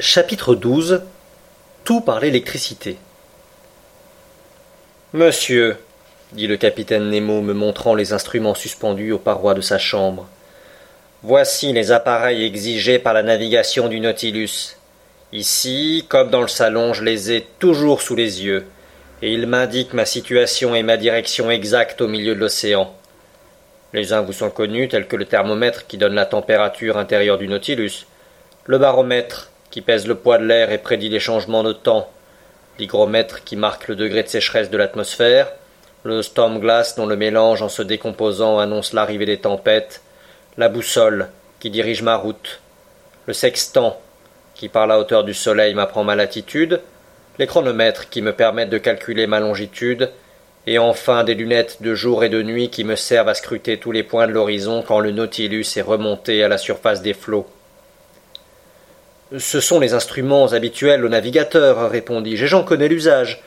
Chapitre XII Tout par l'électricité. Monsieur, dit le capitaine Nemo me montrant les instruments suspendus aux parois de sa chambre, voici les appareils exigés par la navigation du Nautilus. Ici, comme dans le salon, je les ai toujours sous les yeux, et ils m'indiquent ma situation et ma direction exacte au milieu de l'océan. Les uns vous sont connus, tels que le thermomètre qui donne la température intérieure du Nautilus, le baromètre qui pèse le poids de l'air et prédit les changements de temps, l'hygromètre qui marque le degré de sécheresse de l'atmosphère, le storm glass dont le mélange en se décomposant annonce l'arrivée des tempêtes, la boussole qui dirige ma route, le sextant qui par la hauteur du soleil m'apprend ma latitude, les chronomètres qui me permettent de calculer ma longitude, et enfin des lunettes de jour et de nuit qui me servent à scruter tous les points de l'horizon quand le Nautilus est remonté à la surface des flots. Ce sont les instruments habituels aux navigateurs, répondis-je, et j'en connais l'usage.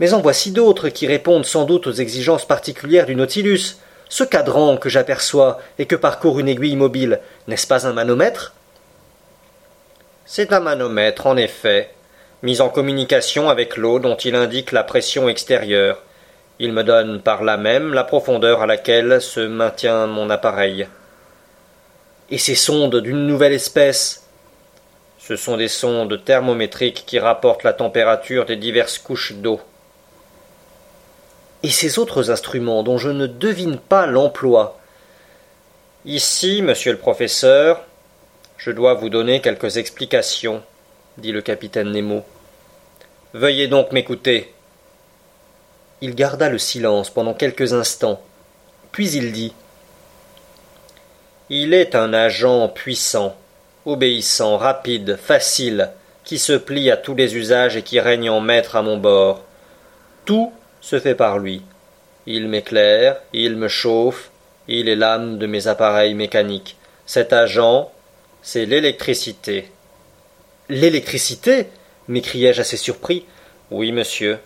Mais en voici d'autres qui répondent sans doute aux exigences particulières du Nautilus. Ce cadran que j'aperçois et que parcourt une aiguille mobile, n'est-ce pas un manomètre? C'est un manomètre, en effet, mis en communication avec l'eau dont il indique la pression extérieure. Il me donne par là même la profondeur à laquelle se maintient mon appareil. Et ces sondes d'une nouvelle espèce ce sont des sondes thermométriques qui rapportent la température des diverses couches d'eau. Et ces autres instruments dont je ne devine pas l'emploi. Ici, monsieur le professeur, je dois vous donner quelques explications, dit le capitaine Nemo. Veuillez donc m'écouter. Il garda le silence pendant quelques instants, puis il dit Il est un agent puissant obéissant, rapide, facile, qui se plie à tous les usages et qui règne en maître à mon bord. Tout se fait par lui. Il m'éclaire, il me chauffe, il est l'âme de mes appareils mécaniques. Cet agent, c'est l'électricité. L'électricité? m'écriai-je assez surpris. Oui, monsieur.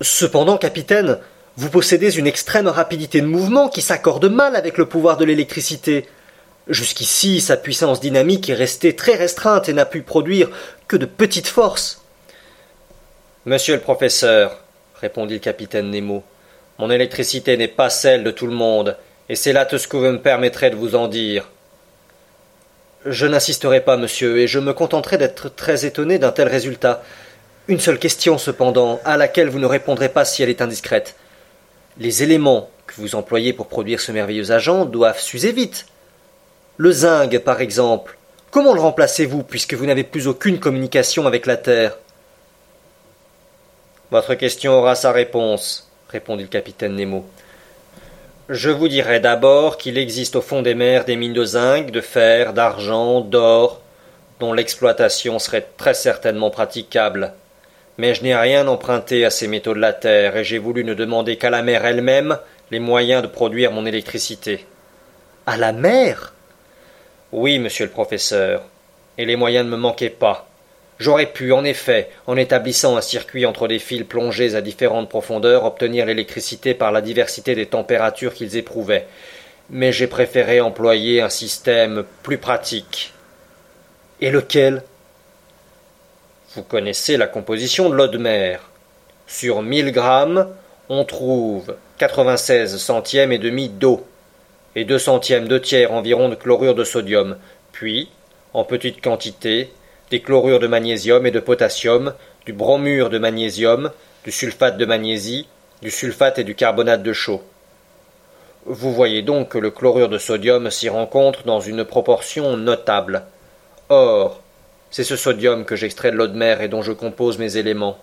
Cependant, capitaine, vous possédez une extrême rapidité de mouvement qui s'accorde mal avec le pouvoir de l'électricité. Jusqu'ici, sa puissance dynamique est restée très restreinte et n'a pu produire que de petites forces. Monsieur le professeur, répondit le capitaine Nemo, mon électricité n'est pas celle de tout le monde, et c'est là tout ce que vous me permettrez de vous en dire. Je n'insisterai pas, monsieur, et je me contenterai d'être très étonné d'un tel résultat. Une seule question, cependant, à laquelle vous ne répondrez pas si elle est indiscrète. Les éléments que vous employez pour produire ce merveilleux agent doivent s'user vite. Le zinc, par exemple. Comment le remplacez-vous puisque vous n'avez plus aucune communication avec la Terre? Votre question aura sa réponse, répondit le capitaine Nemo. Je vous dirai d'abord qu'il existe au fond des mers des mines de zinc, de fer, d'argent, d'or, dont l'exploitation serait très certainement praticable. Mais je n'ai rien emprunté à ces métaux de la terre, et j'ai voulu ne demander qu'à la mer elle-même les moyens de produire mon électricité. À la mer? Oui, monsieur le professeur, et les moyens ne me manquaient pas. J'aurais pu, en effet, en établissant un circuit entre des fils plongés à différentes profondeurs, obtenir l'électricité par la diversité des températures qu'ils éprouvaient, mais j'ai préféré employer un système plus pratique. Et lequel? Vous connaissez la composition de l'eau de mer. Sur mille grammes, on trouve quatre-vingt-seize centièmes et demi d'eau et deux centièmes de tiers environ de chlorure de sodium, puis, en petite quantité, des chlorures de magnésium et de potassium, du bromure de magnésium, du sulfate de magnésie, du sulfate et du carbonate de chaux. Vous voyez donc que le chlorure de sodium s'y rencontre dans une proportion notable. Or, c'est ce sodium que j'extrais de l'eau de mer et dont je compose mes éléments.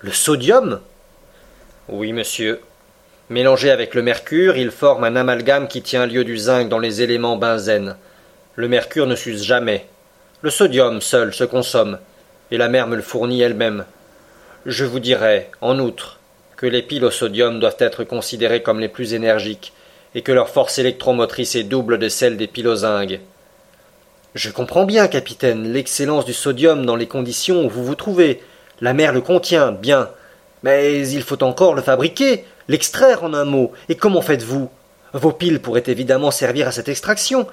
Le sodium? Oui, monsieur. Mélangé avec le mercure, il forme un amalgame qui tient lieu du zinc dans les éléments benzène. Le mercure ne s'use jamais. Le sodium seul se consomme, et la mer me le fournit elle-même. Je vous dirai, en outre, que les piles au sodium doivent être considérées comme les plus énergiques, et que leur force électromotrice est double de celle des piles au zinc. Je comprends bien, capitaine, l'excellence du sodium dans les conditions où vous vous trouvez. La mer le contient, bien. Mais il faut encore le fabriquer, L'extraire en un mot. Et comment faites-vous? Vos piles pourraient évidemment servir à cette extraction.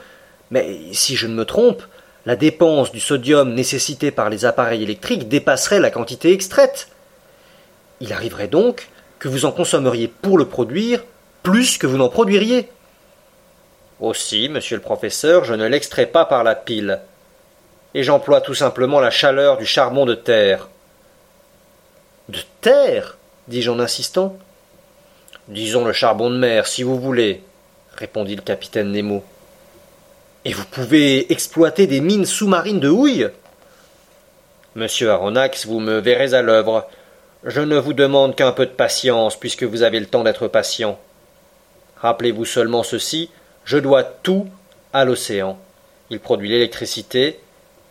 Mais si je ne me trompe, la dépense du sodium nécessitée par les appareils électriques dépasserait la quantité extraite. Il arriverait donc que vous en consommeriez pour le produire plus que vous n'en produiriez. Aussi, monsieur le professeur, je ne l'extrais pas par la pile, et j'emploie tout simplement la chaleur du charbon de terre. De terre? dis-je en insistant. Disons le charbon de mer, si vous voulez, répondit le capitaine Nemo. Et vous pouvez exploiter des mines sous-marines de houille Monsieur Aronnax, vous me verrez à l'œuvre. Je ne vous demande qu'un peu de patience, puisque vous avez le temps d'être patient. Rappelez-vous seulement ceci, je dois tout à l'océan. Il produit l'électricité,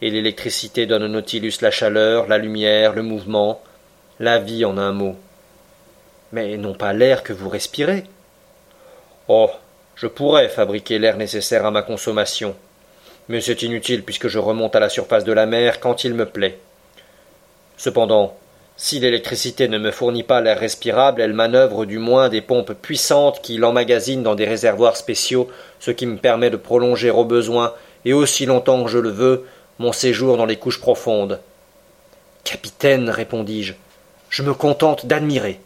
et l'électricité donne au Nautilus la chaleur, la lumière, le mouvement, la vie en un mot. Mais non pas l'air que vous respirez. Oh. Je pourrais fabriquer l'air nécessaire à ma consommation. Mais c'est inutile puisque je remonte à la surface de la mer quand il me plaît. Cependant, si l'électricité ne me fournit pas l'air respirable, elle manœuvre du moins des pompes puissantes qui l'emmagasinent dans des réservoirs spéciaux, ce qui me permet de prolonger au besoin, et aussi longtemps que je le veux, mon séjour dans les couches profondes. Capitaine, répondis-je, je me contente d'admirer.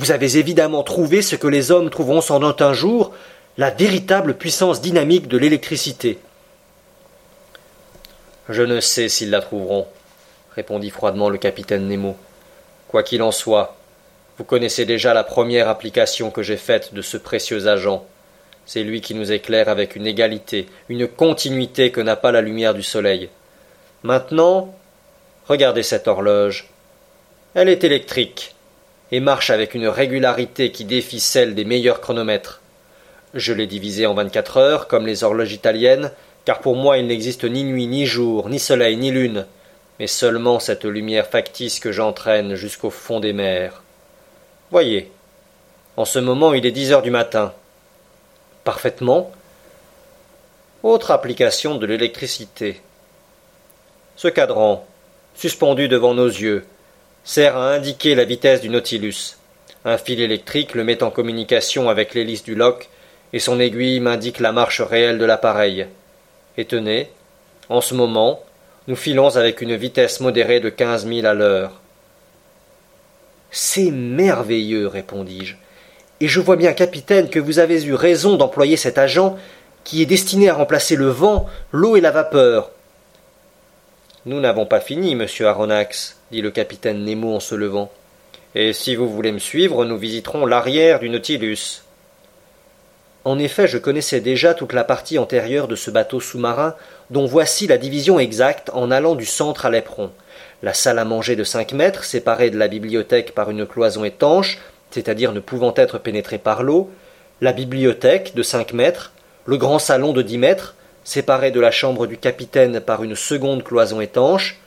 Vous avez évidemment trouvé ce que les hommes trouveront sans doute un jour, la véritable puissance dynamique de l'électricité. Je ne sais s'ils la trouveront, répondit froidement le capitaine Nemo. Quoi qu'il en soit, vous connaissez déjà la première application que j'ai faite de ce précieux agent. C'est lui qui nous éclaire avec une égalité, une continuité que n'a pas la lumière du soleil. Maintenant, regardez cette horloge. Elle est électrique et marche avec une régularité qui défie celle des meilleurs chronomètres. Je l'ai divisée en vingt-quatre heures, comme les horloges italiennes, car pour moi il n'existe ni nuit, ni jour, ni soleil, ni lune, mais seulement cette lumière factice que j'entraîne jusqu'au fond des mers. Voyez, en ce moment il est dix heures du matin. Parfaitement. Autre application de l'électricité. Ce cadran, suspendu devant nos yeux, sert à indiquer la vitesse du Nautilus. Un fil électrique le met en communication avec l'hélice du loch, et son aiguille m'indique la marche réelle de l'appareil. Et tenez, en ce moment, nous filons avec une vitesse modérée de quinze milles à l'heure. C'est merveilleux, répondis-je. Et je vois bien, capitaine, que vous avez eu raison d'employer cet agent qui est destiné à remplacer le vent, l'eau et la vapeur. Nous n'avons pas fini, monsieur Aronnax, dit le capitaine Nemo en se levant. Et si vous voulez me suivre, nous visiterons l'arrière du Nautilus. En effet, je connaissais déjà toute la partie antérieure de ce bateau sous-marin, dont voici la division exacte en allant du centre à l'éperon. La salle à manger de cinq mètres, séparée de la bibliothèque par une cloison étanche, c'est-à-dire ne pouvant être pénétrée par l'eau, la bibliothèque de cinq mètres, le grand salon de dix mètres, séparé de la chambre du capitaine par une seconde cloison étanche,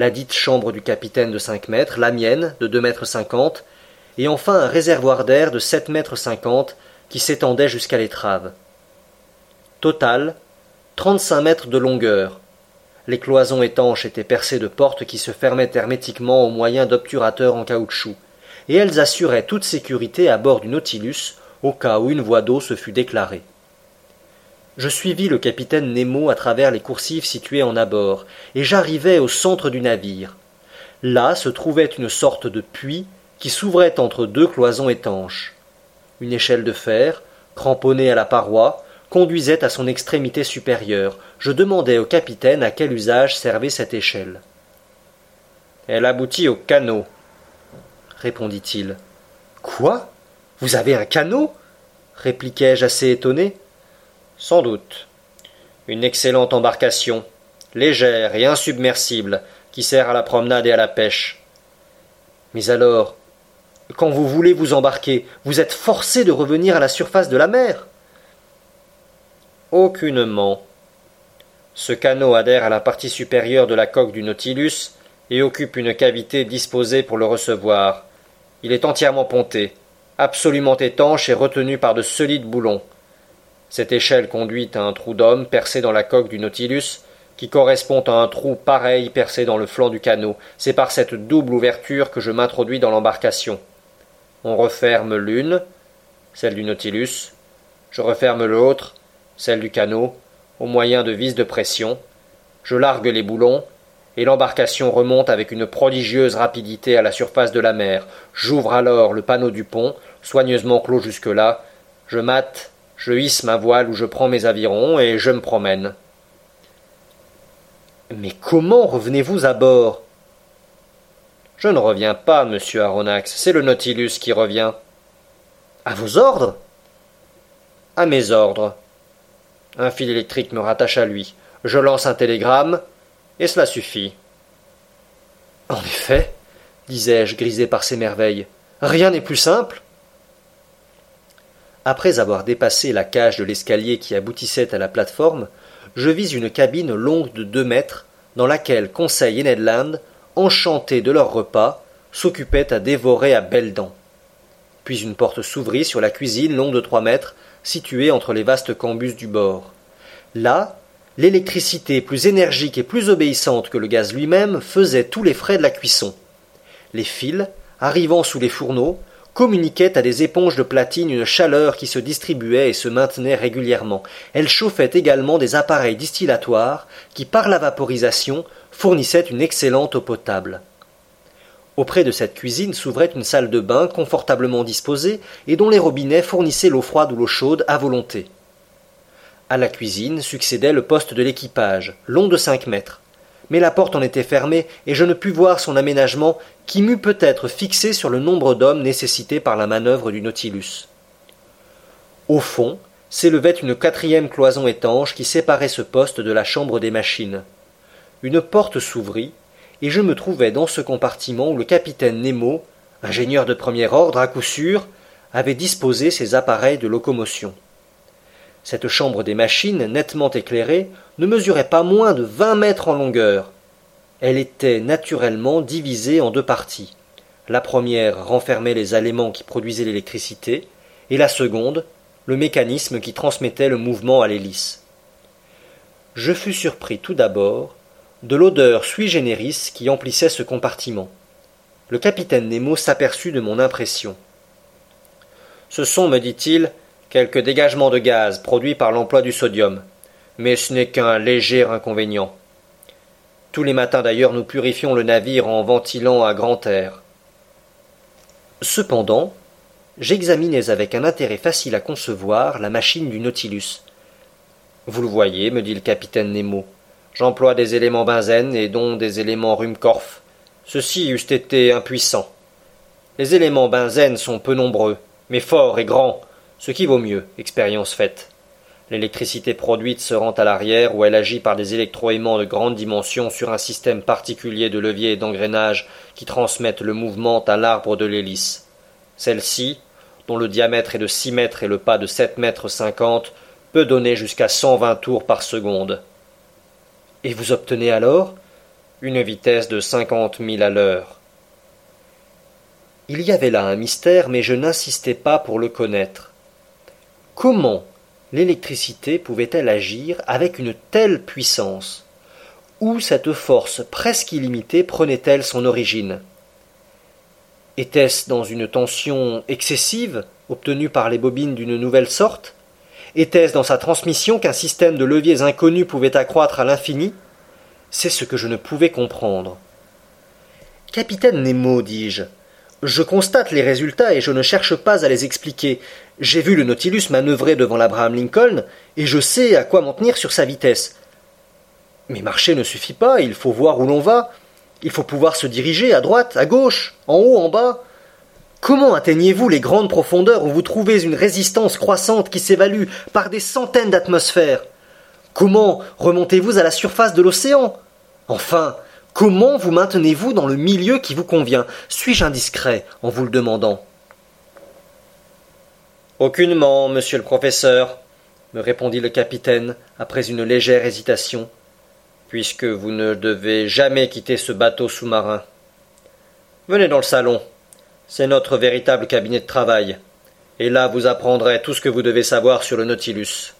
la dite chambre du capitaine de cinq mètres, la mienne de deux mètres cinquante, et enfin un réservoir d'air de sept mètres cinquante qui s'étendait jusqu'à l'étrave. Total, trente-cinq mètres de longueur. Les cloisons étanches étaient percées de portes qui se fermaient hermétiquement au moyen d'obturateurs en caoutchouc, et elles assuraient toute sécurité à bord du Nautilus au cas où une voie d'eau se fût déclarée. Je suivis le capitaine Nemo à travers les coursives situées en abord, et j'arrivai au centre du navire. Là se trouvait une sorte de puits qui s'ouvrait entre deux cloisons étanches. Une échelle de fer, cramponnée à la paroi, conduisait à son extrémité supérieure. Je demandai au capitaine à quel usage servait cette échelle. Elle aboutit au canot, répondit-il. Quoi? Vous avez un canot? répliquai-je assez étonné. Sans doute. Une excellente embarcation, légère et insubmersible, qui sert à la promenade et à la pêche. Mais alors, quand vous voulez vous embarquer, vous êtes forcé de revenir à la surface de la mer. Aucunement. Ce canot adhère à la partie supérieure de la coque du Nautilus et occupe une cavité disposée pour le recevoir. Il est entièrement ponté, absolument étanche et retenu par de solides boulons. Cette échelle conduit à un trou d'homme percé dans la coque du Nautilus, qui correspond à un trou pareil percé dans le flanc du canot. C'est par cette double ouverture que je m'introduis dans l'embarcation. On referme l'une, celle du Nautilus, je referme l'autre, celle du canot, au moyen de vis de pression, Je largue les boulons, et l'embarcation remonte avec une prodigieuse rapidité à la surface de la mer. J'ouvre alors le panneau du pont, soigneusement clos jusque-là. Je mate, je hisse ma voile ou je prends mes avirons et je me promène. Mais comment revenez-vous à bord? Je ne reviens pas, monsieur Aronnax, c'est le Nautilus qui revient. À vos ordres? À mes ordres. Un fil électrique me rattache à lui. Je lance un télégramme, et cela suffit. En effet, disais-je, grisé par ces merveilles, rien n'est plus simple. Après avoir dépassé la cage de l'escalier qui aboutissait à la plateforme, je vis une cabine longue de deux mètres, dans laquelle Conseil et Ned Land, enchantés de leur repas, s'occupaient à dévorer à belles dents. Puis une porte s'ouvrit sur la cuisine longue de trois mètres, située entre les vastes cambus du bord. Là, l'électricité plus énergique et plus obéissante que le gaz lui-même faisait tous les frais de la cuisson. Les fils, arrivant sous les fourneaux, communiquaient à des éponges de platine une chaleur qui se distribuait et se maintenait régulièrement. Elles chauffaient également des appareils distillatoires qui, par la vaporisation, fournissaient une excellente eau potable. Auprès de cette cuisine s'ouvrait une salle de bain confortablement disposée et dont les robinets fournissaient l'eau froide ou l'eau chaude à volonté. À la cuisine succédait le poste de l'équipage, long de cinq mètres. Mais la porte en était fermée, et je ne pus voir son aménagement qui m'eût peut-être fixé sur le nombre d'hommes nécessités par la manœuvre du Nautilus. Au fond, s'élevait une quatrième cloison étanche qui séparait ce poste de la chambre des machines. Une porte s'ouvrit, et je me trouvai dans ce compartiment où le capitaine Nemo, ingénieur de premier ordre à coup sûr, avait disposé ses appareils de locomotion. Cette chambre des machines, nettement éclairée, ne mesurait pas moins de vingt mètres en longueur. Elle était naturellement divisée en deux parties. La première renfermait les éléments qui produisaient l'électricité, et la seconde, le mécanisme qui transmettait le mouvement à l'hélice. Je fus surpris tout d'abord de l'odeur sui generis qui emplissait ce compartiment. Le capitaine Nemo s'aperçut de mon impression. Ce sont, me dit-il, quelques dégagements de gaz produits par l'emploi du sodium, mais ce n'est qu'un léger inconvénient. Tous les matins d'ailleurs nous purifions le navire en ventilant à grand air. Cependant, j'examinais avec un intérêt facile à concevoir la machine du Nautilus. Vous le voyez, me dit le capitaine Nemo, j'emploie des éléments benzène et dont des éléments Rumkorf. Ceux-ci eussent été impuissants. Les éléments benzène sont peu nombreux, mais forts et grands, ce qui vaut mieux, expérience faite. L'électricité produite se rend à l'arrière où elle agit par des électroaimants de grande dimension sur un système particulier de levier et d'engrenage qui transmettent le mouvement à l'arbre de l'hélice. Celle-ci, dont le diamètre est de six mètres et le pas de sept mètres cinquante, peut donner jusqu'à cent vingt tours par seconde. Et vous obtenez alors une vitesse de cinquante milles à l'heure. Il y avait là un mystère, mais je n'insistais pas pour le connaître. Comment l'électricité pouvait-elle agir avec une telle puissance? Où cette force presque illimitée prenait-elle son origine? Était-ce dans une tension excessive obtenue par les bobines d'une nouvelle sorte? Était-ce dans sa transmission qu'un système de leviers inconnus pouvait accroître à l'infini? C'est ce que je ne pouvais comprendre. Capitaine Nemo, dis-je, je constate les résultats et je ne cherche pas à les expliquer. J'ai vu le Nautilus manœuvrer devant l'Abraham Lincoln et je sais à quoi m'en tenir sur sa vitesse. Mais marcher ne suffit pas, il faut voir où l'on va. Il faut pouvoir se diriger à droite, à gauche, en haut, en bas. Comment atteignez-vous les grandes profondeurs où vous trouvez une résistance croissante qui s'évalue par des centaines d'atmosphères? Comment remontez-vous à la surface de l'océan? Enfin, Comment vous maintenez-vous dans le milieu qui vous convient? Suis-je indiscret en vous le demandant? Aucunement, monsieur le professeur, me répondit le capitaine après une légère hésitation, puisque vous ne devez jamais quitter ce bateau sous-marin. Venez dans le salon. C'est notre véritable cabinet de travail. Et là vous apprendrez tout ce que vous devez savoir sur le Nautilus.